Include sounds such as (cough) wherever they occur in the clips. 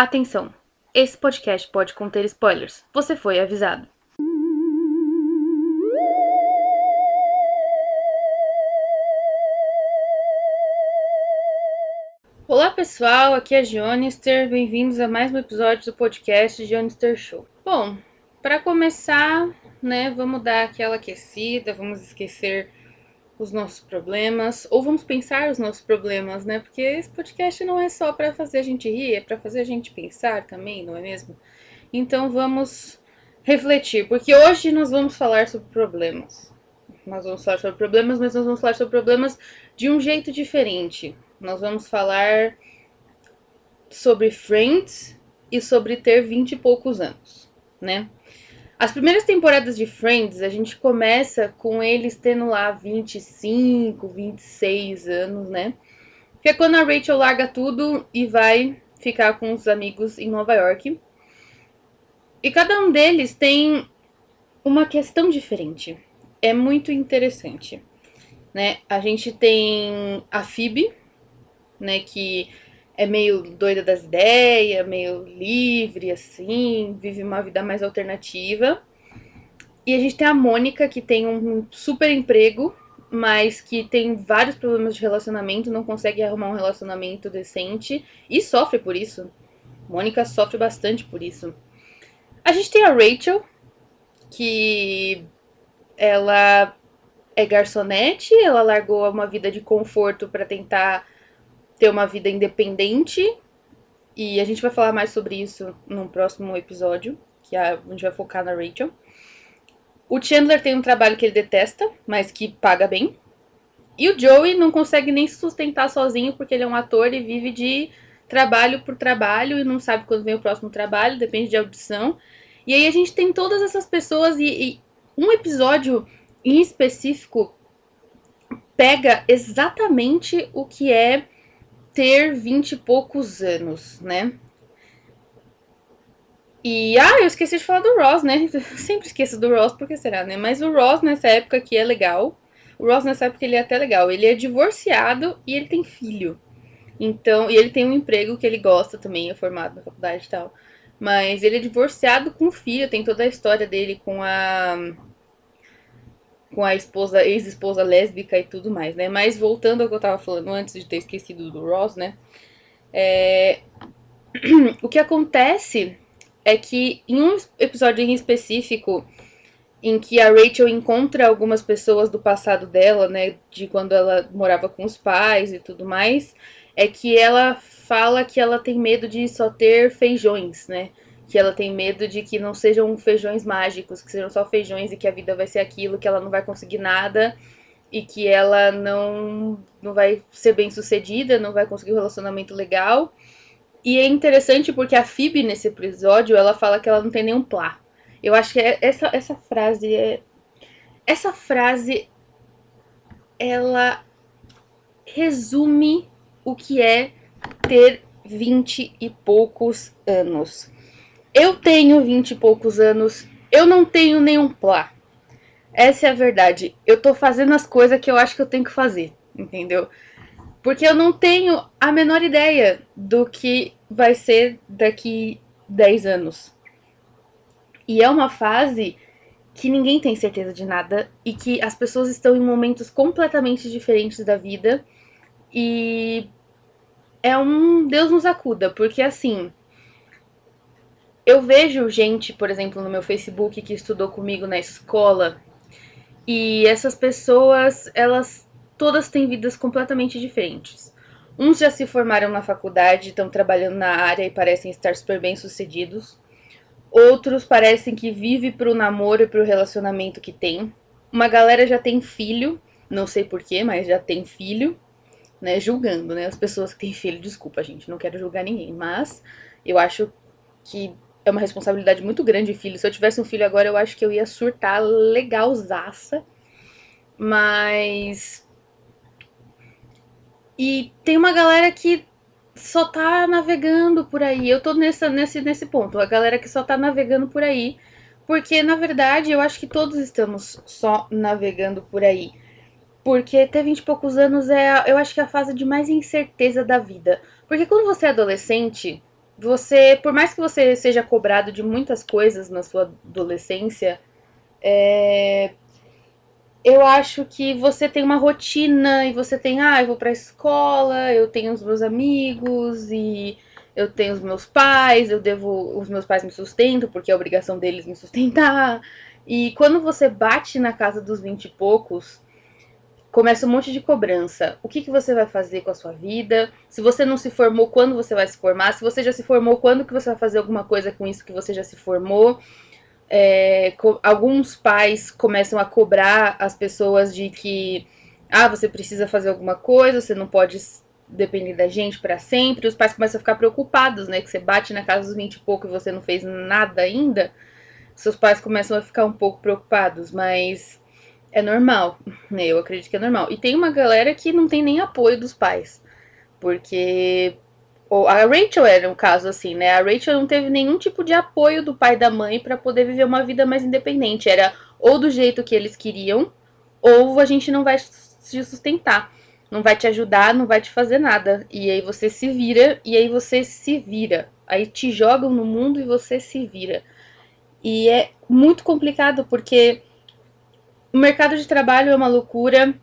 Atenção! Esse podcast pode conter spoilers. Você foi avisado. Olá pessoal, aqui é a Gionister, bem-vindos a mais um episódio do podcast Gionister Show. Bom, para começar, né, vamos dar aquela aquecida, vamos esquecer os nossos problemas, ou vamos pensar os nossos problemas, né? Porque esse podcast não é só para fazer a gente rir, é para fazer a gente pensar também, não é mesmo? Então vamos refletir, porque hoje nós vamos falar sobre problemas. Nós vamos falar sobre problemas, mas nós vamos falar sobre problemas de um jeito diferente. Nós vamos falar sobre Friends e sobre ter vinte e poucos anos, né? As primeiras temporadas de Friends, a gente começa com eles tendo lá 25, 26 anos, né? Que é quando a Rachel larga tudo e vai ficar com os amigos em Nova York. E cada um deles tem uma questão diferente. É muito interessante, né? A gente tem a Phoebe, né, que é meio doida das ideias, meio livre, assim, vive uma vida mais alternativa. E a gente tem a Mônica, que tem um super emprego, mas que tem vários problemas de relacionamento, não consegue arrumar um relacionamento decente e sofre por isso. Mônica sofre bastante por isso. A gente tem a Rachel, que ela é garçonete, ela largou uma vida de conforto para tentar ter uma vida independente. E a gente vai falar mais sobre isso no próximo episódio, que a, gente vai focar na Rachel. O Chandler tem um trabalho que ele detesta, mas que paga bem. E o Joey não consegue nem se sustentar sozinho porque ele é um ator e vive de trabalho por trabalho e não sabe quando vem o próximo trabalho, depende de audição. E aí a gente tem todas essas pessoas e, e um episódio em específico pega exatamente o que é ter vinte e poucos anos, né? E, ah, eu esqueci de falar do Ross, né? Eu (laughs) sempre esqueço do Ross, porque será, né? Mas o Ross nessa época aqui é legal. O Ross nessa época ele é até legal. Ele é divorciado e ele tem filho. Então, e ele tem um emprego que ele gosta também, é formado na faculdade e tal. Mas ele é divorciado com filho, tem toda a história dele com a com a esposa, ex-esposa lésbica e tudo mais, né? Mas voltando ao que eu tava falando antes de ter esquecido do Ross, né? É... (clears throat) o que acontece é que em um episódio em específico, em que a Rachel encontra algumas pessoas do passado dela, né? De quando ela morava com os pais e tudo mais, é que ela fala que ela tem medo de só ter feijões, né? Que ela tem medo de que não sejam feijões mágicos, que sejam só feijões e que a vida vai ser aquilo, que ela não vai conseguir nada e que ela não, não vai ser bem sucedida, não vai conseguir um relacionamento legal. E é interessante porque a Phoebe, nesse episódio, ela fala que ela não tem nenhum plá. Eu acho que é, essa, essa frase é. Essa frase. Ela resume o que é ter vinte e poucos anos. Eu tenho vinte e poucos anos, eu não tenho nenhum plá. Essa é a verdade. Eu tô fazendo as coisas que eu acho que eu tenho que fazer, entendeu? Porque eu não tenho a menor ideia do que vai ser daqui 10 anos. E é uma fase que ninguém tem certeza de nada e que as pessoas estão em momentos completamente diferentes da vida e é um Deus nos acuda, porque assim, eu vejo gente, por exemplo, no meu Facebook que estudou comigo na escola e essas pessoas, elas todas têm vidas completamente diferentes. Uns já se formaram na faculdade, estão trabalhando na área e parecem estar super bem sucedidos. Outros parecem que vive pro namoro e pro relacionamento que tem. Uma galera já tem filho, não sei porquê, mas já tem filho, né? Julgando, né? As pessoas que têm filho, desculpa, gente, não quero julgar ninguém, mas eu acho que é uma responsabilidade muito grande filho. Se eu tivesse um filho agora, eu acho que eu ia surtar legalzaça. Mas. E tem uma galera que só tá navegando por aí. Eu tô nessa, nesse, nesse ponto. A galera que só tá navegando por aí. Porque, na verdade, eu acho que todos estamos só navegando por aí. Porque ter 20 e poucos anos é, eu acho que é a fase de mais incerteza da vida. Porque quando você é adolescente, você, por mais que você seja cobrado de muitas coisas na sua adolescência, é, eu acho que você tem uma rotina e você tem, ah, eu vou pra escola, eu tenho os meus amigos e eu tenho os meus pais, eu devo, os meus pais me sustentam porque é obrigação deles me sustentar. E quando você bate na casa dos vinte e poucos, começa um monte de cobrança. O que, que você vai fazer com a sua vida? Se você não se formou, quando você vai se formar? Se você já se formou, quando que você vai fazer alguma coisa com isso que você já se formou? É, alguns pais começam a cobrar as pessoas de que ah, você precisa fazer alguma coisa, você não pode depender da gente para sempre. Os pais começam a ficar preocupados, né? Que você bate na casa dos 20 e pouco e você não fez nada ainda. Seus pais começam a ficar um pouco preocupados, mas é normal, né? Eu acredito que é normal. E tem uma galera que não tem nem apoio dos pais. Porque a Rachel era um caso assim, né? A Rachel não teve nenhum tipo de apoio do pai e da mãe para poder viver uma vida mais independente. Era ou do jeito que eles queriam, ou a gente não vai se sustentar. Não vai te ajudar, não vai te fazer nada. E aí você se vira, e aí você se vira. Aí te jogam no mundo e você se vira. E é muito complicado porque o mercado de trabalho é uma loucura.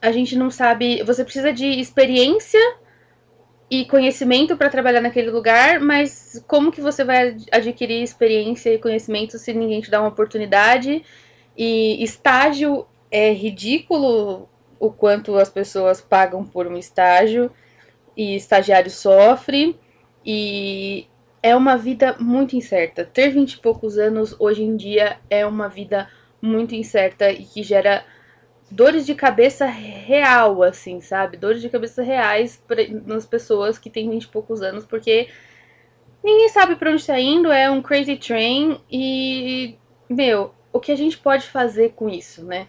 A gente não sabe. Você precisa de experiência e conhecimento para trabalhar naquele lugar, mas como que você vai adquirir experiência e conhecimento se ninguém te dá uma oportunidade? E estágio é ridículo o quanto as pessoas pagam por um estágio e estagiário sofre e é uma vida muito incerta. Ter vinte e poucos anos hoje em dia é uma vida muito incerta e que gera dores de cabeça real, assim, sabe? Dores de cabeça reais pra, nas pessoas que têm 20 e poucos anos, porque ninguém sabe para onde está indo, é um crazy train e, meu, o que a gente pode fazer com isso, né?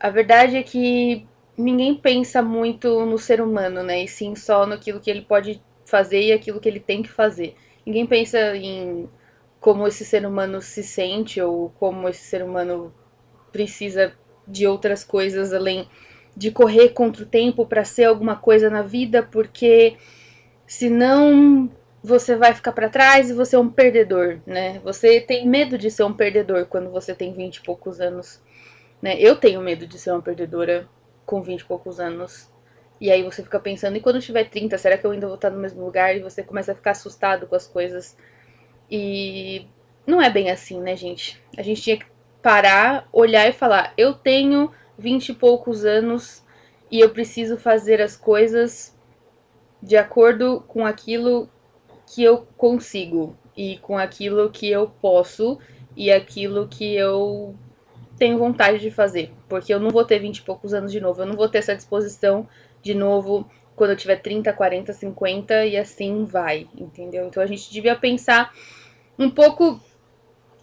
A verdade é que ninguém pensa muito no ser humano, né? E sim só no que ele pode fazer e aquilo que ele tem que fazer. Ninguém pensa em como esse ser humano se sente ou como esse ser humano precisa de outras coisas além de correr contra o tempo para ser alguma coisa na vida, porque senão você vai ficar para trás e você é um perdedor, né? Você tem medo de ser um perdedor quando você tem 20 e poucos anos, né? Eu tenho medo de ser uma perdedora com 20 e poucos anos. E aí você fica pensando, e quando tiver 30, será que eu ainda vou estar no mesmo lugar? E você começa a ficar assustado com as coisas. E não é bem assim, né, gente? A gente tinha que parar, olhar e falar: eu tenho vinte e poucos anos e eu preciso fazer as coisas de acordo com aquilo que eu consigo e com aquilo que eu posso e aquilo que eu tenho vontade de fazer, porque eu não vou ter vinte e poucos anos de novo, eu não vou ter essa disposição de novo quando eu tiver 30, 40, 50 e assim vai, entendeu? Então a gente devia pensar um pouco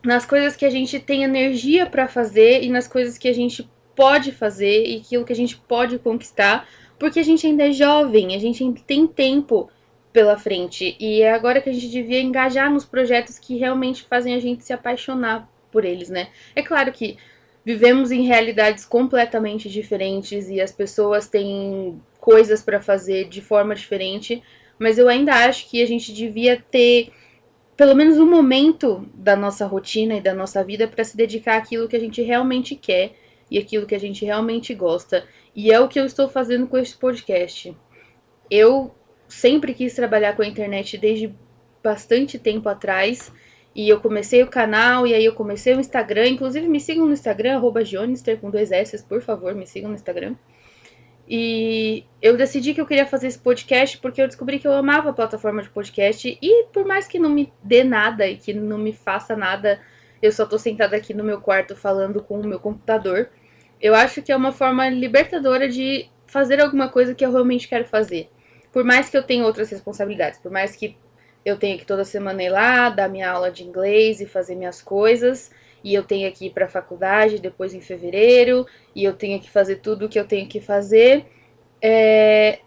nas coisas que a gente tem energia para fazer e nas coisas que a gente pode fazer e aquilo que a gente pode conquistar, porque a gente ainda é jovem, a gente ainda tem tempo pela frente e é agora que a gente devia engajar nos projetos que realmente fazem a gente se apaixonar por eles, né? É claro que vivemos em realidades completamente diferentes e as pessoas têm coisas para fazer de forma diferente, mas eu ainda acho que a gente devia ter pelo menos um momento da nossa rotina e da nossa vida para se dedicar àquilo que a gente realmente quer e aquilo que a gente realmente gosta. E é o que eu estou fazendo com este podcast. Eu sempre quis trabalhar com a internet desde bastante tempo atrás. E eu comecei o canal, e aí eu comecei o Instagram. Inclusive, me sigam no Instagram, arroba com dois S, por favor, me sigam no Instagram. E eu decidi que eu queria fazer esse podcast porque eu descobri que eu amava a plataforma de podcast e por mais que não me dê nada e que não me faça nada, eu só tô sentada aqui no meu quarto falando com o meu computador. Eu acho que é uma forma libertadora de fazer alguma coisa que eu realmente quero fazer. Por mais que eu tenha outras responsabilidades, por mais que eu tenha que toda semana ir lá, dar minha aula de inglês e fazer minhas coisas, e eu tenho que ir para a faculdade depois em fevereiro, e eu tenho que fazer tudo o que eu tenho que fazer. É...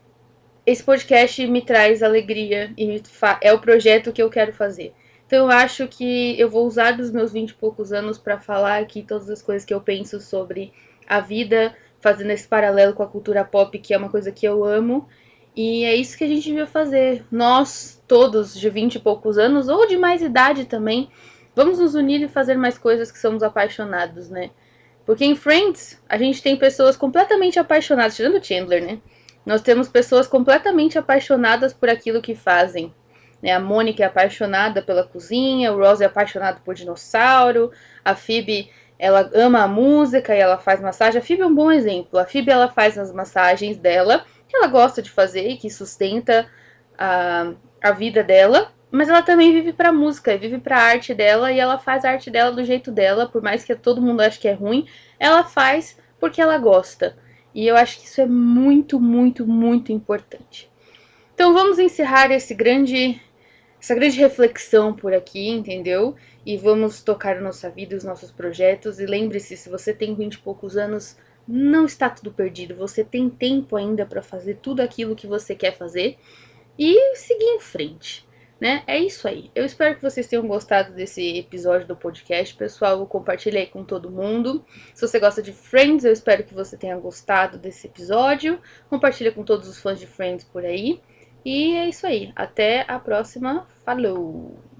Esse podcast me traz alegria e é o projeto que eu quero fazer. Então eu acho que eu vou usar dos meus 20 e poucos anos para falar aqui todas as coisas que eu penso sobre a vida, fazendo esse paralelo com a cultura pop, que é uma coisa que eu amo. E é isso que a gente devia fazer. Nós, todos de 20 e poucos anos, ou de mais idade também, vamos nos unir e fazer mais coisas que somos apaixonados, né? Porque em Friends, a gente tem pessoas completamente apaixonadas, tirando o Chandler, né? Nós temos pessoas completamente apaixonadas por aquilo que fazem. Né? A Mônica é apaixonada pela cozinha, o Ross é apaixonado por dinossauro, a Phoebe ela ama a música e ela faz massagem. A Phoebe é um bom exemplo. A Phoebe ela faz as massagens dela, que ela gosta de fazer e que sustenta a, a vida dela, mas ela também vive pra música, vive pra arte dela e ela faz a arte dela do jeito dela, por mais que todo mundo ache que é ruim, ela faz porque ela gosta. E eu acho que isso é muito, muito, muito importante. Então vamos encerrar esse grande essa grande reflexão por aqui, entendeu? E vamos tocar a nossa vida, os nossos projetos. E lembre-se, se você tem 20 e poucos anos, não está tudo perdido. Você tem tempo ainda para fazer tudo aquilo que você quer fazer e seguir em frente. Né? É isso aí. Eu espero que vocês tenham gostado desse episódio do podcast, pessoal. Compartilhe aí com todo mundo. Se você gosta de Friends, eu espero que você tenha gostado desse episódio. Compartilhe com todos os fãs de Friends por aí. E é isso aí. Até a próxima. Falou!